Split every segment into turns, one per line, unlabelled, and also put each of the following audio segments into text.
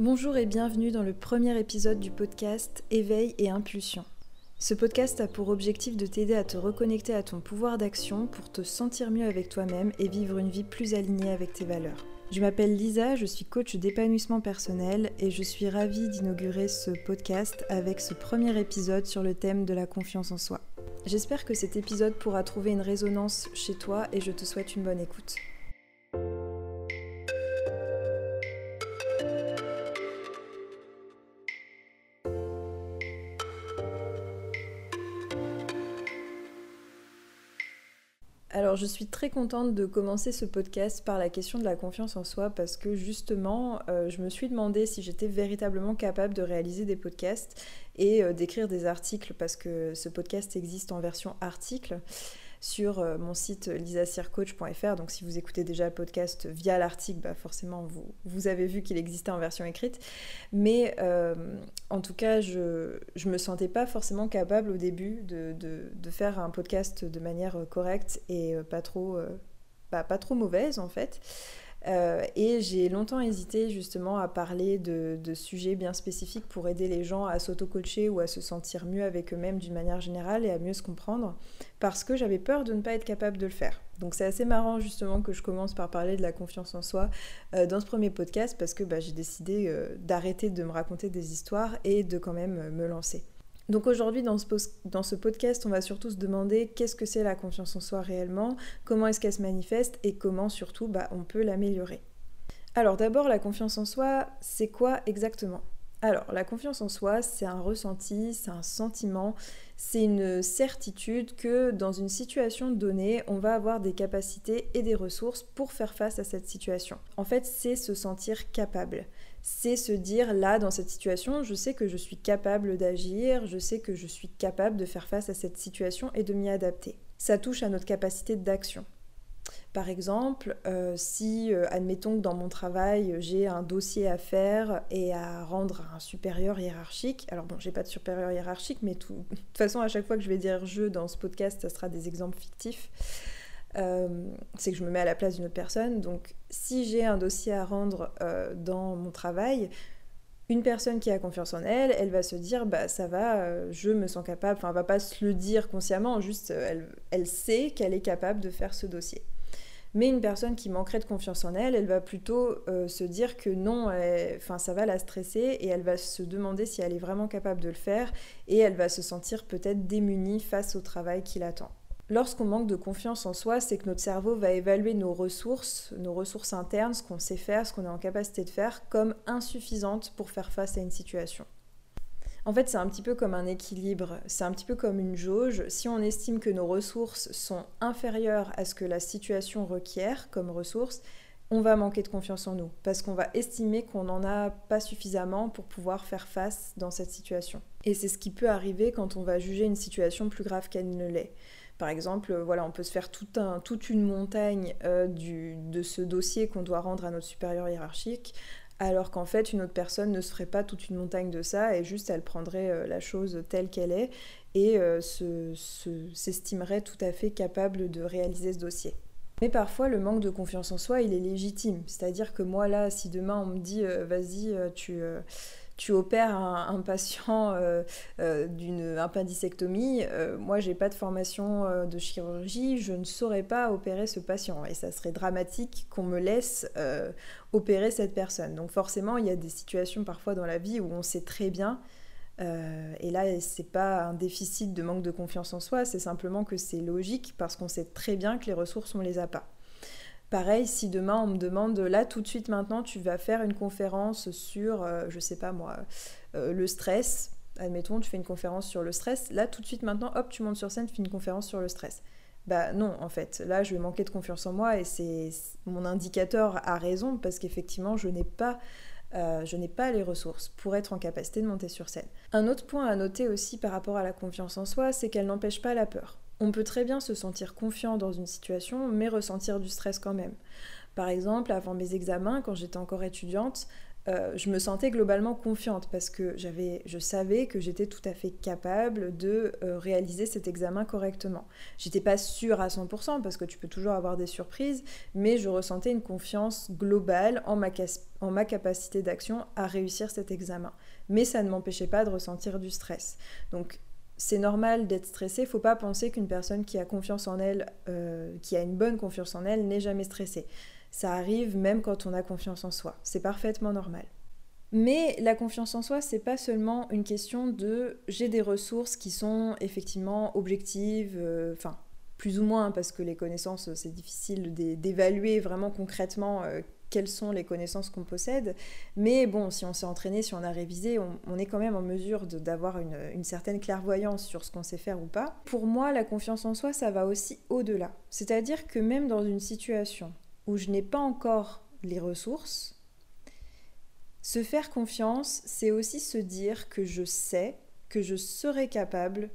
Bonjour et bienvenue dans le premier épisode du podcast Éveil et Impulsion. Ce podcast a pour objectif de t'aider à te reconnecter à ton pouvoir d'action pour te sentir mieux avec toi-même et vivre une vie plus alignée avec tes valeurs. Je m'appelle Lisa, je suis coach d'épanouissement personnel et je suis ravie d'inaugurer ce podcast avec ce premier épisode sur le thème de la confiance en soi. J'espère que cet épisode pourra trouver une résonance chez toi et je te souhaite une bonne écoute. Alors je suis très contente de commencer ce podcast par la question de la confiance en soi parce que justement euh, je me suis demandé si j'étais véritablement capable de réaliser des podcasts et euh, d'écrire des articles parce que ce podcast existe en version article sur euh, mon site lisacircoach.fr. Donc si vous écoutez déjà le podcast via l'article, bah forcément vous, vous, avez vu qu'il existait en version écrite. Mais euh, en tout cas, je ne me sentais pas forcément capable au début de, de, faire un podcast de manière correcte et euh, pas trop, bah, pas trop mauvaise en fait. Euh, et j'ai longtemps hésité justement à parler de, sujets bien spécifiques pour aider les gens à s'auto-coacher ou à se sentir mieux avec eux-mêmes d'une manière générale et à mieux se comprendre, parce que j'avais peur de ne pas être capable de le faire. Donc c'est assez marrant justement que je commence par parler de la confiance en soi euh, dans ce premier podcast, parce que bah, j'ai décidé euh, d'arrêter de me raconter des histoires et de quand même me lancer. Donc aujourd'hui, dans, ce, podcast, on va surtout se demander qu'est-ce que c'est la confiance en soi réellement, comment est-ce qu'elle se manifeste et comment surtout bah, on peut l'améliorer. Alors d'abord, la confiance en soi, c'est quoi exactement? Alors, la confiance en soi, c'est un ressenti, c'est un sentiment, c'est une certitude que dans une situation donnée, on va avoir des capacités et des ressources pour faire face à cette situation. En fait, c'est se sentir capable c'est se dire là, dans cette situation, je sais que je suis capable d'agir, je sais que je suis capable de faire face à cette situation et de m'y adapter. Ça touche à notre capacité d'action. Par exemple, euh, si, euh, admettons que dans mon travail, j'ai un dossier à faire et à rendre à un supérieur hiérarchique, alors bon, j'ai pas de supérieur hiérarchique, mais de toute façon, à chaque fois que je vais dire je dans ce podcast, ça sera des exemples fictifs. Euh, c'est que je me mets à la place d'une autre personne. Donc si j'ai un dossier à rendre euh, dans mon travail, une personne qui a confiance en elle, elle va se dire bah ça va, euh, je me sens capable, enfin elle va pas se le dire consciemment, juste elle, elle sait qu'elle est capable de faire ce dossier. Mais une personne qui manquerait de confiance en elle, elle va plutôt se dire que non, enfin ça va la stresser et elle va se demander si elle est vraiment capable de le faire et elle va se sentir peut-être démunie face au travail qui l'attend. Lorsqu'on manque de confiance en soi, c'est que notre cerveau va évaluer nos ressources, nos ressources internes, ce qu'on sait faire, ce qu'on est en capacité de faire, comme insuffisantes pour faire face à une situation. En fait, c'est un petit peu comme un équilibre, c'est un petit peu comme une jauge. Si on estime que nos ressources sont inférieures à ce que la situation requiert comme ressources, on va manquer de confiance en nous, parce qu'on va estimer qu'on n'en a pas suffisamment pour pouvoir faire face dans cette situation. Et c'est ce qui peut arriver quand on va juger une situation plus grave qu'elle ne l'est. Par exemple, euh, voilà, on peut se faire toute une montagne euh, de ce dossier qu'on doit rendre à notre supérieur hiérarchique, alors qu'en fait, une autre personne ne se ferait pas toute une montagne de ça et juste elle prendrait euh, la chose telle qu'elle est et s'estimerait tout à fait capable de réaliser ce dossier. Mais parfois, le manque de confiance en soi, il est légitime. C'est-à-dire que moi, là, si demain on me dit, vas-y, tu tu opères un, patient euh, euh, d'une appendicectomie, euh, moi j'ai pas de formation de chirurgie, je ne saurais pas opérer ce patient et ça serait dramatique qu'on me laisse opérer cette personne. Donc forcément il y a des situations parfois dans la vie où on sait très bien et là, c'est pas un déficit de manque de confiance en soi, c'est simplement que c'est logique parce qu'on sait très bien que les ressources, on les a pas. Pareil, si demain on me demande, là tout de suite maintenant, tu vas faire une conférence sur, euh, je sais pas moi, euh, le stress, admettons, tu fais une conférence sur le stress, là tout de suite maintenant, hop, tu montes sur scène, tu fais une conférence sur le stress. Bah non, en fait, là je vais manquer de confiance en moi et c'est mon indicateur a raison parce qu'effectivement je euh, je n'ai pas les ressources pour être en capacité de monter sur scène. Un autre point à noter aussi par rapport à la confiance en soi, c'est qu'elle n'empêche pas la peur. On peut très bien se sentir confiant dans une situation, mais ressentir du stress quand même. Par exemple, avant mes examens, quand j'étais encore étudiante, euh, je me sentais globalement confiante parce que je savais que j'étais tout à fait capable de euh, réaliser cet examen correctement. J'étais pas sûre à 100% parce que tu peux toujours avoir des surprises, mais je ressentais une confiance globale en ma, en ma capacité d'action à réussir cet examen. Mais ça ne m'empêchait pas de ressentir du stress. Donc c'est normal d'être stressé. Faut pas penser qu'une personne qui a confiance en elle, euh, qui a une bonne confiance en elle, n'est jamais stressée. Ça arrive même quand on a confiance en soi. C'est parfaitement normal. Mais la confiance en soi, c'est pas seulement une question de j'ai des ressources qui sont effectivement objectives, euh, plus ou moins parce que les connaissances c'est difficile d'évaluer vraiment concrètement euh, quelles sont les connaissances qu'on possède. Mais bon, si on s'est entraîné, si on a révisé, on, est quand même en mesure d'avoir une, certaine clairvoyance sur ce qu'on sait faire ou pas. Pour moi, la confiance en soi, ça va aussi au-delà. C'est-à-dire que même dans une situation où je n'ai pas encore les ressources, se faire confiance, c'est aussi se dire que je sais, que je serai capable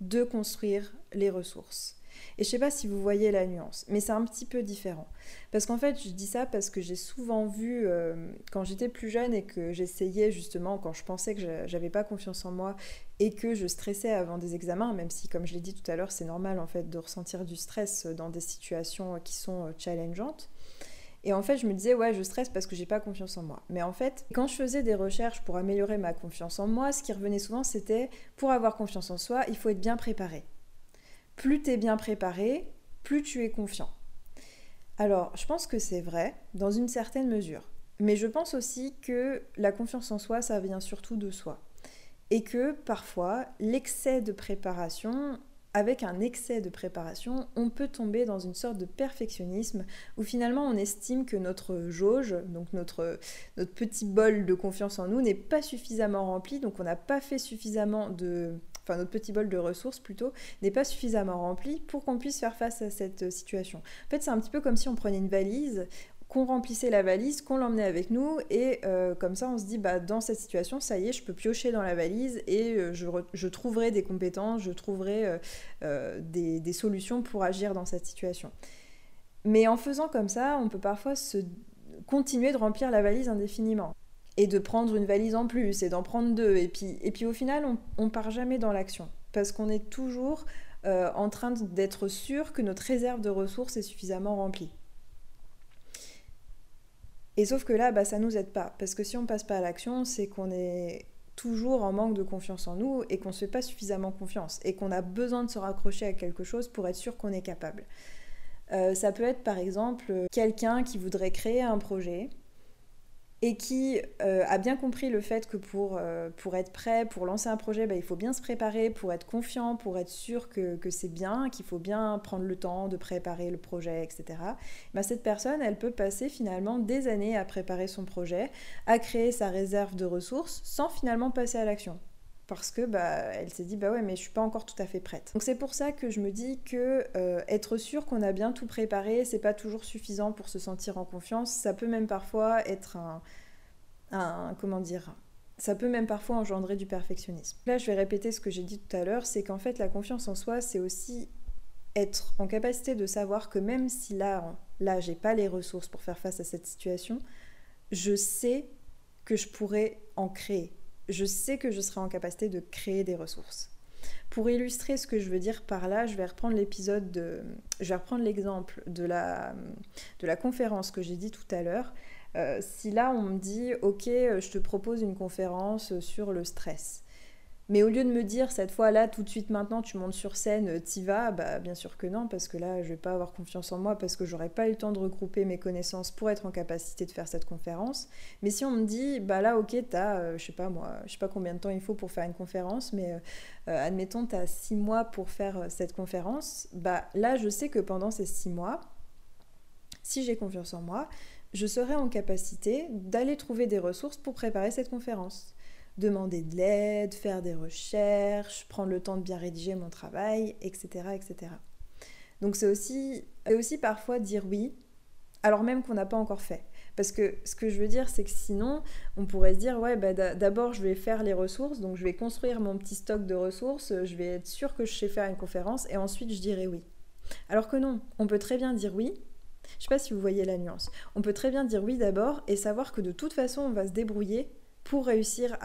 de construire les ressources. Et je sais pas si vous voyez la nuance, mais c'est un petit peu différent. Parce qu'en fait, je dis ça parce que j'ai souvent vu, euh, quand j'étais plus jeune et que j'essayais justement, quand je pensais que j'avais pas confiance en moi et que je stressais avant des examens, même si, comme je l'ai dit tout à l'heure, c'est normal en fait de ressentir du stress dans des situations qui sont euh, challengeantes. Et en fait, je me disais, ouais, je stresse parce que j'ai pas confiance en moi. Mais en fait, quand je faisais des recherches pour améliorer ma confiance en moi, ce qui revenait souvent, c'était pour avoir confiance en soi, il faut être bien préparé. Plus tu es bien préparé, plus tu es confiant. Alors, je pense que c'est vrai, dans une certaine mesure. Mais je pense aussi que la confiance en soi, ça vient surtout de soi et que parfois l'excès de préparation, avec un excès de préparation, on peut tomber dans une sorte de perfectionnisme où finalement on estime que notre jauge, donc notre, notre petit bol de confiance en nous, n'est pas suffisamment rempli, donc on n'a pas fait suffisamment de... Notre petit bol de ressources plutôt n'est pas suffisamment rempli pour qu'on puisse faire face à cette situation. En fait, c'est un petit peu comme si on prenait une valise, qu'on remplissait la valise, qu'on l'emmenait avec nous, et euh, comme ça on se dit, bah, dans cette situation, ça y est, je peux piocher dans la valise et euh, je, trouverai des compétences, je trouverai euh, des, des, solutions pour agir dans cette situation. Mais en faisant comme ça, on peut parfois se continuer de remplir la valise indéfiniment. Et de prendre une valise en plus, et d'en prendre deux, et puis, et puis au final, on, ne part jamais dans l'action, parce qu'on est toujours en train d'être sûr que notre réserve de ressources est suffisamment remplie. Et sauf que là, bah, ça nous aide pas. Parce que si on passe pas à l'action, c'est qu'on est toujours en manque de confiance en nous et qu'on ne se fait pas suffisamment confiance et qu'on a besoin de se raccrocher à quelque chose pour être sûr qu'on est capable. Euh, ça peut être par exemple quelqu'un qui voudrait créer un projet et qui euh, a bien compris le fait que pour, euh, pour être prêt, pour lancer un projet, bah, il faut bien se préparer, pour être confiant, pour être sûr que, que c'est bien, qu'il faut bien prendre le temps de préparer le projet, etc. Bah, cette personne, elle peut passer finalement des années à préparer son projet, à créer sa réserve de ressources, sans finalement passer à l'action parce que bah elle s'est dit bah ouais mais je suis pas encore tout à fait prête. Donc c'est pour ça que je me dis que euh, être sûr qu'on a bien tout préparé, c'est pas toujours suffisant pour se sentir en confiance. Ça peut même parfois être un, un comment dire ça peut même parfois engendrer du perfectionnisme. Là, je vais répéter ce que j'ai dit tout à l'heure, c'est qu'en fait, la confiance en soi, c'est aussi être en capacité de savoir que même si là, là, j'ai pas les ressources pour faire face à cette situation, je sais que je pourrais en créer je sais que je serai en capacité de créer des ressources. Pour illustrer ce que je veux dire par là, je vais reprendre l'épisode de, je vais reprendre l'exemple de la, de la conférence que j'ai dit tout à l'heure. Euh, si là on me dit, ok, je te propose une conférence sur le stress, mais au lieu de me dire cette fois-là, tout de suite maintenant, tu montes sur scène, euh, t'y vas, bah bien sûr que non, parce que là, je vais pas avoir confiance en moi, parce que j'aurais pas eu le temps de regrouper mes connaissances pour être en capacité de faire cette conférence. Mais si on me dit, bah là, ok, t'as, euh, je sais pas moi, je sais pas combien de temps il faut pour faire une conférence, mais euh, admettons, t'as six mois pour faire cette conférence, bah là, je sais que pendant ces six mois, si j'ai confiance en moi, je serai en capacité d'aller trouver des ressources pour préparer cette conférence demander de l'aide, faire des recherches, prendre le temps de bien rédiger mon travail, etc. etc. Donc c'est aussi, aussi parfois dire oui, alors même qu'on n'a pas encore fait. Parce que ce que je veux dire, c'est que sinon, on pourrait se dire, ouais, bah, d'abord, je vais faire les ressources, donc je vais construire mon petit stock de ressources, je vais être sûr que je sais faire une conférence, et ensuite, je dirai oui. Alors que non, on peut très bien dire oui, Je sais pas si vous voyez la nuance. On peut très bien dire oui d'abord et savoir que de toute façon on va se débrouiller pour réussir,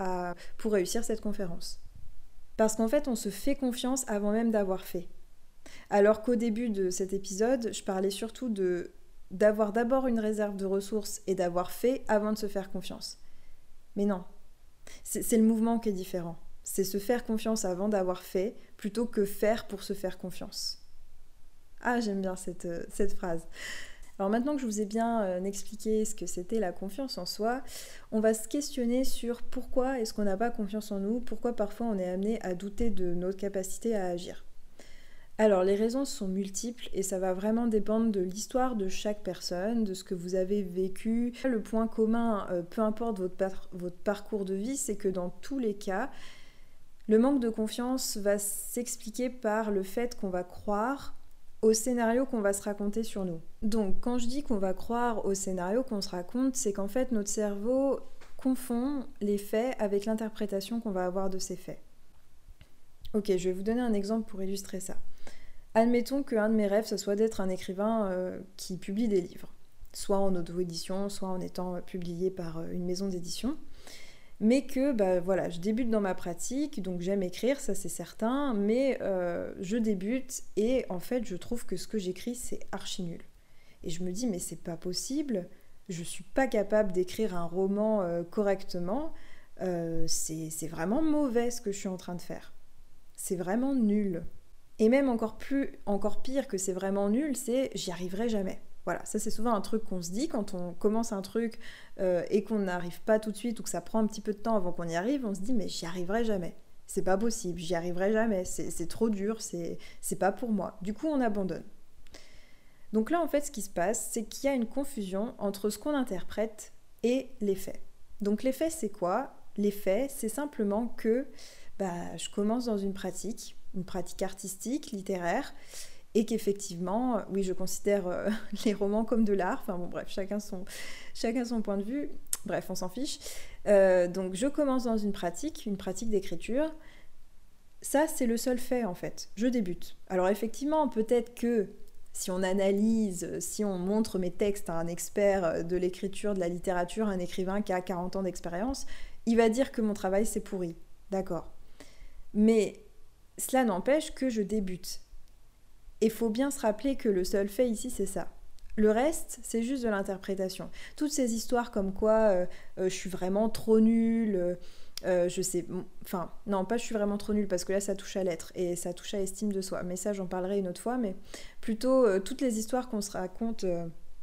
cette conférence. Parce qu'en fait on se fait confiance avant même d'avoir fait. Alors qu'au début de cet épisode, je parlais surtout d'avoir d'abord une réserve de ressources et d'avoir fait avant de se faire confiance. Mais non, c'est le mouvement qui est différent. C'est se faire confiance avant d'avoir fait plutôt que faire pour se faire confiance. Ah, j'aime bien cette, euh, cette, phrase. Alors maintenant que je vous ai bien euh, expliqué ce que c'était la confiance en soi, on va se questionner sur pourquoi est-ce qu'on n'a pas confiance en nous, pourquoi parfois on est amené à douter de notre capacité à agir. Alors les raisons sont multiples et ça va vraiment dépendre de l'histoire de chaque personne, de ce que vous avez vécu. Le point commun, euh, peu importe votre, votre parcours de vie, c'est que dans tous les cas, le manque de confiance va s'expliquer par le fait qu'on va croire au scénario qu'on va se raconter sur nous. Donc quand je dis qu'on va croire au scénario qu'on se raconte, c'est qu'en fait notre cerveau confond les faits avec l'interprétation qu'on va avoir de ces faits. Ok, je vais vous donner un exemple pour illustrer ça. Admettons qu'un de mes rêves, ce soit d'être un écrivain euh, qui publie des livres, soit en auto-édition, soit en étant publié par euh, une maison d'édition. Mais que bah, voilà, je débute dans ma pratique, donc j'aime écrire, ça c'est certain, mais euh, je débute et en fait je trouve que ce que j'écris c'est archi nul. Et je me dis mais c'est pas possible, je suis pas capable d'écrire un roman correctement, c'est vraiment mauvais ce que je suis en train de faire. C'est vraiment nul. Et même encore plus, encore pire que c'est vraiment nul, c'est j'y arriverai jamais. Voilà, ça c'est souvent un truc qu'on se dit quand on commence un truc euh, et qu'on n'arrive pas tout de suite ou que ça prend un petit peu de temps avant qu'on y arrive, on se dit mais j'y arriverai jamais. C'est pas possible, j'y arriverai jamais, c'est trop dur, c'est pas pour moi. Du coup, on abandonne. Donc là, en fait, ce qui se passe, c'est qu'il y a une confusion entre ce qu'on interprète et les faits. Donc les faits, c'est quoi? Les faits, c'est simplement que bah, je commence dans une pratique, une pratique artistique, littéraire, et qu'effectivement, oui, je considère euh, les romans comme de l'art. Enfin bon, bref, chacun son, chacun son point de vue. Bref, on s'en fiche. Euh, donc, je commence dans une pratique, une pratique d'écriture. Ça, c'est le seul fait en fait. Je débute. Alors effectivement, peut-être que si on analyse, si on montre mes textes à un expert de l'écriture, de la littérature, un écrivain qui a 40 ans d'expérience, il va dire que mon travail c'est pourri. D'accord. Mais cela n'empêche que je débute. Et faut bien se rappeler que le seul fait ici, c'est ça. Le reste, c'est juste de l'interprétation. Toutes ces histoires comme quoi euh, euh, je suis vraiment trop nulle, euh, je sais, enfin, non, pas je suis vraiment trop nulle parce que là ça touche à l'être et ça touche à l'estime de soi. Mais ça, j'en parlerai une autre fois. Mais plutôt toutes les histoires qu'on se raconte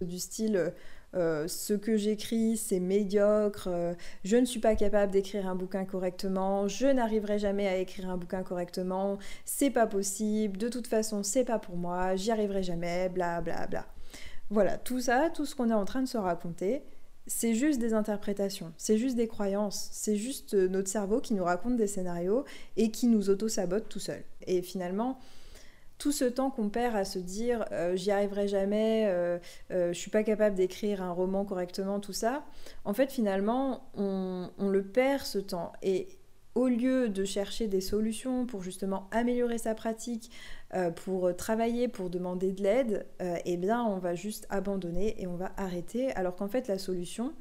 du style euh, ce que j'écris, c'est médiocre, euh, je ne suis pas capable d'écrire un bouquin correctement, je n'arriverai jamais à écrire un bouquin correctement, c'est pas possible, de toute façon, c'est pas pour moi, j'y arriverai jamais, bla bla bla. Voilà, tout ça, tout ce qu'on est en train de se raconter, c'est juste des interprétations, c'est juste des croyances, c'est juste euh, notre cerveau qui nous raconte des scénarios et qui nous auto-sabote tout seul. Et finalement, tout ce temps qu'on perd à se dire euh, j'y arriverai jamais, euh, euh, je suis pas capable d'écrire un roman correctement, tout ça, en fait finalement on, le perd ce temps. Et au lieu de chercher des solutions pour justement améliorer sa pratique, pour travailler, pour demander de l'aide, eh bien on va juste abandonner et on va arrêter. Alors qu'en fait la solution,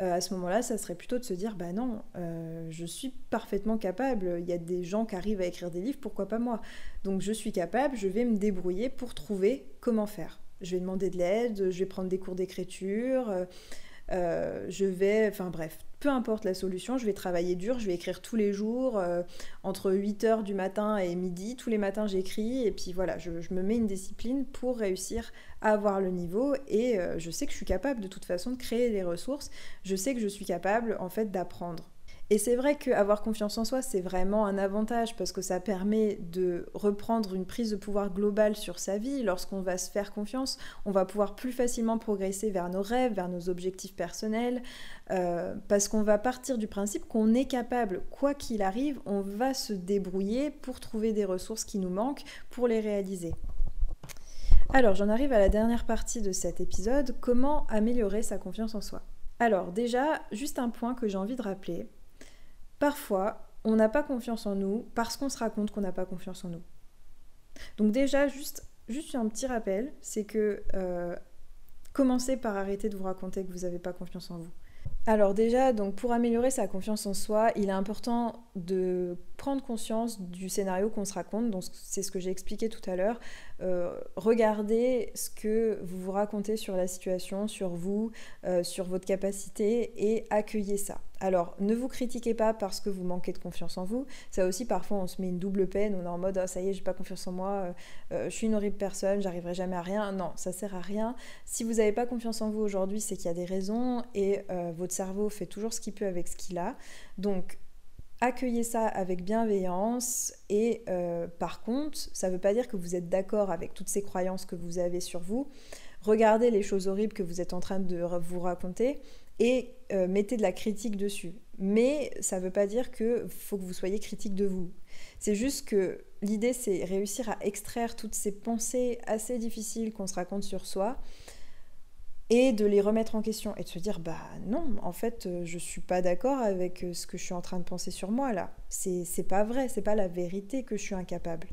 euh, à ce moment-là, ça serait plutôt de se dire, bah non, euh, je suis parfaitement capable, il y a des gens qui arrivent à écrire des livres, pourquoi pas moi? Donc je suis capable, je vais me débrouiller pour trouver comment faire. Je vais demander de l'aide, je vais prendre des cours d'écriture, euh, je vais, enfin bref, peu importe la solution, je vais travailler dur, je vais écrire tous les jours, entre 8h du matin et midi, tous les matins j'écris, et puis voilà, je, me mets une discipline pour réussir avoir le niveau et euh, je sais que je suis capable de toute façon de créer des ressources, je sais que je suis capable en fait d'apprendre. Et c'est vrai qu'avoir confiance en soi, c'est vraiment un avantage parce que ça permet de reprendre une prise de pouvoir globale sur sa vie. Lorsqu'on va se faire confiance, on va pouvoir plus facilement progresser vers nos rêves, vers nos objectifs personnels, euh, parce qu'on va partir du principe qu'on est capable, quoi qu'il arrive, on va se débrouiller pour trouver des ressources qui nous manquent, pour les réaliser. Alors, j'en arrive à la dernière partie de cet épisode, comment améliorer sa confiance en soi? Alors, déjà, juste un point que j'ai envie de rappeler. Parfois, on n'a pas confiance en nous parce qu'on se raconte qu'on n'a pas confiance en nous. Donc déjà, juste, un petit rappel, c'est que euh, Commencez par arrêter de vous raconter que vous n'avez pas confiance en vous. Alors déjà, donc pour améliorer sa confiance en soi, il est important de prendre conscience du scénario qu'on se raconte. Donc c'est ce que j'ai expliqué tout à l'heure. Euh, regardez ce que vous vous racontez sur la situation, sur vous, euh, sur votre capacité et accueillez ça. Alors ne vous critiquez pas parce que vous manquez de confiance en vous. Ça aussi parfois on se met une double peine. On est en mode ah, ça y est j'ai pas confiance en moi, euh, je suis une horrible personne, j'arriverai jamais à rien. Non, ça sert à rien. Si vous n'avez pas confiance en vous aujourd'hui, c'est qu'il y a des raisons et votre cerveau fait toujours ce qu'il peut avec ce qu'il a. Donc, accueillez ça avec bienveillance et euh, par contre, ça ne veut pas dire que vous êtes d'accord avec toutes ces croyances que vous avez sur vous. Regardez les choses horribles que vous êtes en train de vous raconter et euh, mettez de la critique dessus. Mais ça ne veut pas dire qu'il faut que vous soyez critique de vous. C'est juste que l'idée, c'est réussir à extraire toutes ces pensées assez difficiles qu'on se raconte sur soi et de les remettre en question et de se dire bah non en fait euh, je suis pas d'accord avec euh, ce que je suis en train de penser sur moi là. C'est pas vrai c'est pas la vérité que je suis incapable.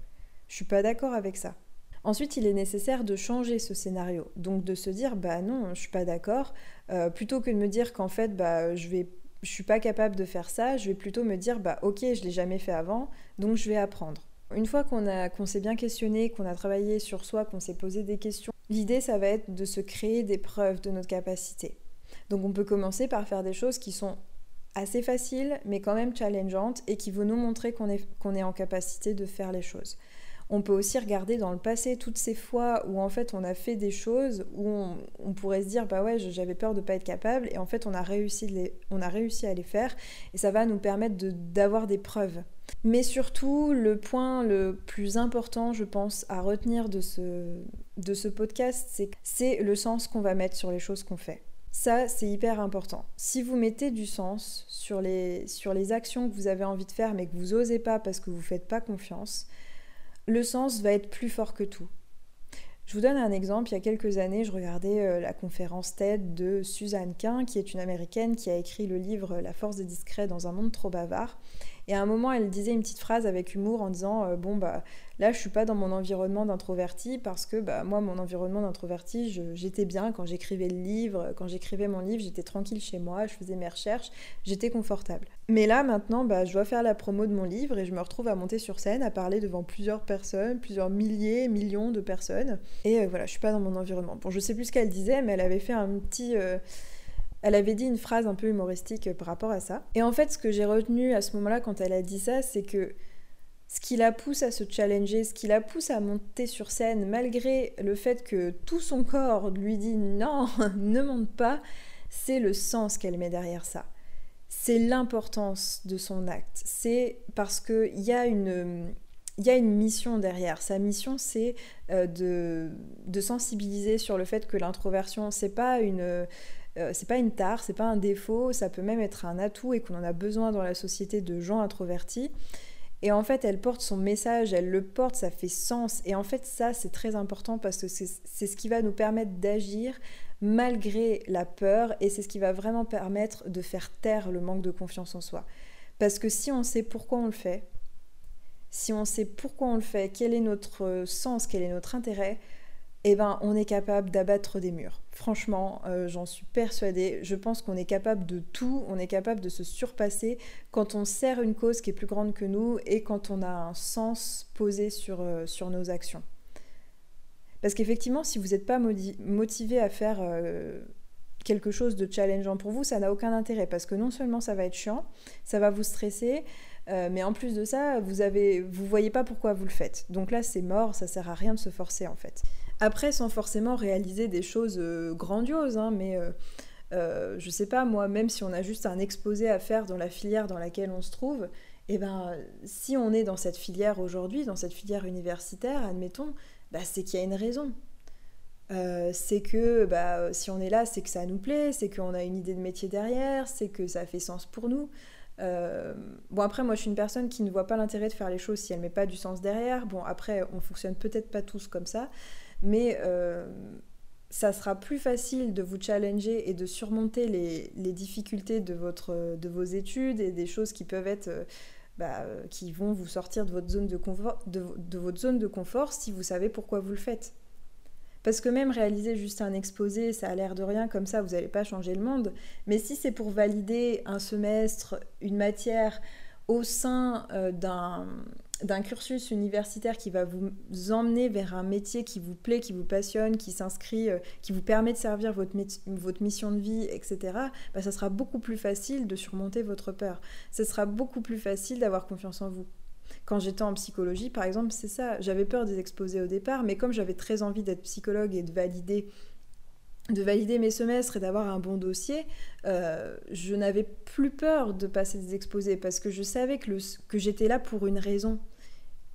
Je suis pas d'accord avec ça. Ensuite il est nécessaire de changer ce scénario. Donc de se dire bah non je suis pas d'accord euh, plutôt que de me dire qu'en fait bah je vais je suis pas capable de faire ça je vais plutôt me dire bah ok je l'ai jamais fait avant donc je vais apprendre une fois qu'on s'est bien questionné qu'on a travaillé sur soi qu'on s'est posé des questions L'idée, ça va être de se créer des preuves de notre capacité. Donc on peut commencer par faire des choses qui sont assez faciles, mais quand même challengeantes, et qui vont nous montrer qu'on est, est en capacité de faire les choses. On peut aussi regarder dans le passé toutes ces fois où en fait on a fait des choses où on, pourrait se dire bah ouais j'avais peur de pas être capable et en fait on a réussi, on a réussi à les faire et ça va nous permettre d'avoir des preuves. Mais surtout le point le plus important je pense à retenir de ce, de ce podcast c'est le sens qu'on va mettre sur les choses qu'on fait. Ça, c'est hyper important. Si vous mettez du sens sur les, sur les actions que vous avez envie de faire mais que vous n'osez pas parce que vous ne faites pas confiance, le sens va être plus fort que tout. Je vous donne un exemple. Il y a quelques années, je regardais euh, la conférence TED de Suzanne Quint, qui est une américaine qui a écrit le livre La force des discrets dans un monde trop bavard. Et à un moment, elle disait une petite phrase avec humour en disant euh, Bon, bah là, je suis pas dans mon environnement d'introverti parce que bah, moi, mon environnement d'introverti, j'étais bien quand j'écrivais le livre. Quand j'écrivais mon livre, j'étais tranquille chez moi, je faisais mes recherches, j'étais confortable. Mais là, maintenant, bah, je dois faire la promo de mon livre et je me retrouve à monter sur scène, à parler devant plusieurs personnes, plusieurs milliers, millions de personnes. Et euh, voilà, je suis pas dans mon environnement. Bon, je sais plus ce qu'elle disait, mais elle avait fait un petit. Euh, elle avait dit une phrase un peu humoristique par rapport à ça. Et en fait, ce que j'ai retenu à ce moment-là quand elle a dit ça, c'est que ce qui la pousse à se challenger, ce qui la pousse à monter sur scène, malgré le fait que tout son corps lui dit non, ne monte pas, c'est le sens qu'elle met derrière ça. C'est l'importance de son acte. C'est parce qu'il y a une il y a une mission derrière. Sa mission, c'est euh, de, de, sensibiliser sur le fait que l'introversion, c'est pas une euh, c'est pas une tare, c'est pas un défaut, ça peut même être un atout et qu'on en a besoin dans la société de gens introvertis. Et en fait, elle porte son message, elle le porte, ça fait sens. Et en fait, ça, c'est très important parce que c'est ce qui va nous permettre d'agir malgré la peur et c'est ce qui va vraiment permettre de faire taire le manque de confiance en soi. Parce que si on sait pourquoi on le fait, si on sait pourquoi on le fait, quel est notre sens, quel est notre intérêt, eh ben, on est capable d'abattre des murs. Franchement, euh, j'en suis persuadée. Je pense qu'on est capable de tout, on est capable de se surpasser quand on sert une cause qui est plus grande que nous et quand on a un sens posé sur, euh, sur nos actions. Parce qu'effectivement, si vous n'êtes pas motivé à faire euh, quelque chose de challengeant pour vous, ça n'a aucun intérêt. Parce que non seulement ça va être chiant, ça va vous stresser, mais en plus de ça, vous avez, vous voyez pas pourquoi vous le faites. Donc là, c'est mort, ça sert à rien de se forcer en fait. Après, sans forcément réaliser des choses euh, grandioses, hein, mais euh, euh, je sais pas, moi, même si on a juste un exposé à faire dans la filière dans laquelle on se trouve, eh ben, si on est dans cette filière aujourd'hui, dans cette filière universitaire, admettons, bah, c'est qu'il y a une raison. c'est que bah, si on est là, c'est que ça nous plaît, c'est qu'on a une idée de métier derrière, c'est que ça fait sens pour nous. bon après moi je suis une personne qui ne voit pas l'intérêt de faire les choses si elle met pas du sens derrière. Bon après on fonctionne peut-être pas tous comme ça, mais euh, ça sera plus facile de vous challenger et de surmonter les, difficultés de, votre, de vos études et des choses qui peuvent être... Euh, bah, qui vont vous sortir de votre, zone de, confort, de, votre zone de confort si vous savez pourquoi vous le faites. Parce que même réaliser juste un exposé, ça a l'air de rien, comme ça, vous n'allez pas changer le monde. Mais si c'est pour valider un semestre, une matière au sein euh, d'un d'un cursus universitaire qui va vous emmener vers un métier qui vous plaît, qui vous passionne, qui s'inscrit, euh, qui vous permet de servir votre, votre mission de vie, etc., bah, ça sera beaucoup plus facile de surmonter votre peur. Ce sera beaucoup plus facile d'avoir confiance en vous. Quand j'étais en psychologie, par exemple, c'est ça. J'avais peur des exposés au départ, mais comme j'avais très envie d'être psychologue et de valider de valider mes semestres et d'avoir un bon dossier, euh, je n'avais plus peur de passer des exposés parce que je savais que j'étais là pour une raison.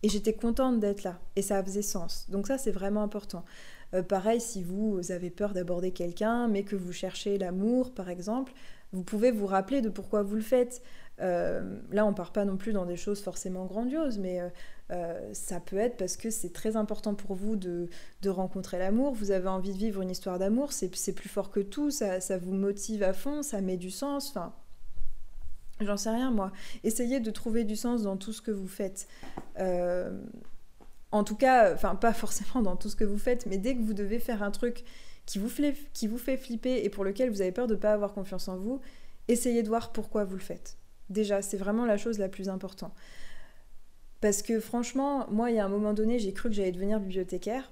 Et j'étais contente d'être là. Et ça faisait sens. Donc ça, c'est vraiment important. Euh, pareil, si vous avez peur d'aborder quelqu'un, mais que vous cherchez l'amour, par exemple, vous pouvez vous rappeler de pourquoi vous le faites. Euh, là, on part pas non plus dans des choses forcément grandioses, mais euh, ça peut être parce que c'est très important pour vous de, rencontrer l'amour, vous avez envie de vivre une histoire d'amour, c'est plus fort que tout, ça, vous motive à fond, ça met du sens, j'en sais rien moi. Essayez de trouver du sens dans tout ce que vous faites. Euh, en tout cas, enfin pas forcément dans tout ce que vous faites, mais dès que vous devez faire un truc qui vous, qui vous fait flipper et pour lequel vous avez peur de ne pas avoir confiance en vous, essayez de voir pourquoi vous le faites. Déjà, c'est vraiment la chose la plus importante. Parce que franchement, moi, il y a un moment donné, j'ai cru que j'allais devenir bibliothécaire.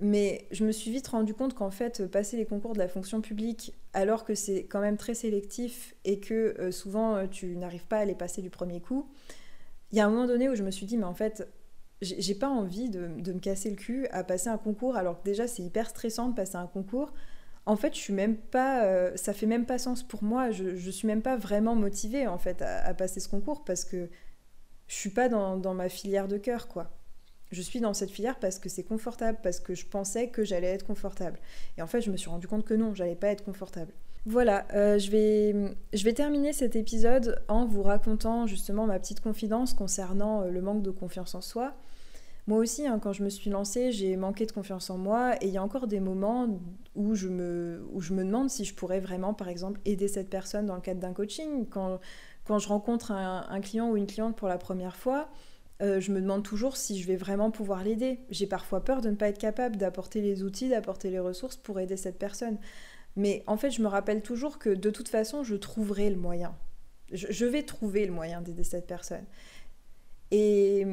Mais je me suis vite rendu compte qu'en fait, passer les concours de la fonction publique, alors que c'est quand même très sélectif et que euh, souvent euh, tu n'arrives pas à les passer du premier coup, il y a un moment donné où je me suis dit, mais en fait, j'ai pas envie de, me casser le cul à passer un concours, alors que déjà c'est hyper stressant de passer un concours. En fait, je suis même pas, euh, ça fait même pas sens pour moi. Je, je suis même pas vraiment motivée en fait à passer ce concours parce que je suis pas dans, ma filière de cœur, quoi. Je suis dans cette filière parce que c'est confortable, parce que je pensais que j'allais être confortable. Et en fait, je me suis rendu compte que non, j'allais pas être confortable. Voilà, euh, je, vais, je vais terminer cet épisode en vous racontant justement ma petite confidence concernant euh, le manque de confiance en soi. Moi aussi, hein, quand je me suis lancée, j'ai manqué de confiance en moi et il y a encore des moments où je, me, où je me demande si je pourrais vraiment, par exemple, aider cette personne dans le cadre d'un coaching. Quand, quand je rencontre un, client ou une cliente pour la première fois, euh, je me demande toujours si je vais vraiment pouvoir l'aider. J'ai parfois peur de ne pas être capable d'apporter les outils, d'apporter les ressources pour aider cette personne. Mais en fait, je me rappelle toujours que de toute façon, je trouverai le moyen. je vais trouver le moyen d'aider cette personne. Et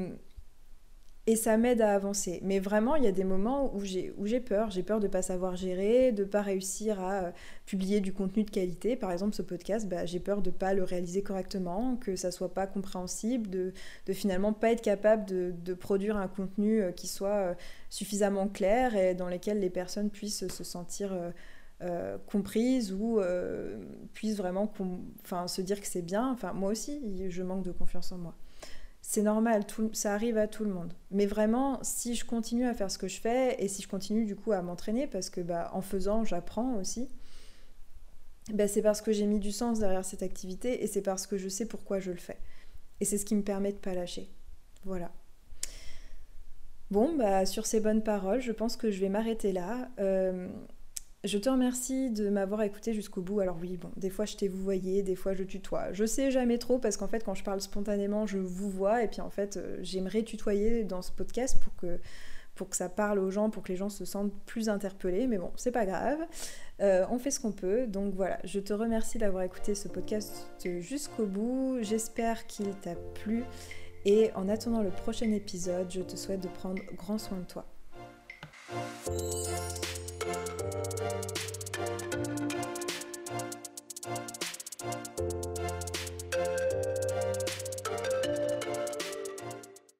et ça m'aide à avancer. Mais vraiment, il y a des moments où j'ai, où j'ai peur. J'ai peur de ne pas savoir gérer, de ne pas réussir à euh, publier du contenu de qualité. Par exemple, ce podcast, bah, j'ai peur de ne pas le réaliser correctement, que ça soit pas compréhensible, de, de finalement pas être capable de, de produire un contenu euh, qui soit euh, suffisamment clair et dans lequel les personnes puissent se sentir comprises ou puissent vraiment se dire que c'est bien. Enfin, moi aussi, je manque de confiance en moi c'est normal, ça arrive à tout le monde. Mais vraiment, si je continue à faire ce que je fais et si je continue du coup à m'entraîner, parce que bah, en faisant, j'apprends aussi, bah, c'est parce que j'ai mis du sens derrière cette activité et c'est parce que je sais pourquoi je le fais. Et c'est ce qui me permet de ne pas lâcher. Voilà. Bon, bah, sur ces bonnes paroles, je pense que je vais m'arrêter là. Euh, je te remercie de m'avoir écouté jusqu'au bout. Alors oui, bon, des fois je t'ai vous voyé, des fois je tutoie. Je sais jamais trop parce qu'en fait quand je parle spontanément, je vous vois et puis en fait euh, j'aimerais tutoyer dans ce podcast pour que pour que ça parle aux gens, pour que les gens se sentent plus interpellés. Mais bon, c'est pas grave. Euh, on fait ce qu'on peut. Donc voilà, je te remercie d'avoir écouté ce podcast jusqu'au bout. J'espère qu'il t'a plu. Et en attendant le prochain épisode, je te souhaite de prendre grand soin de toi. Thank you.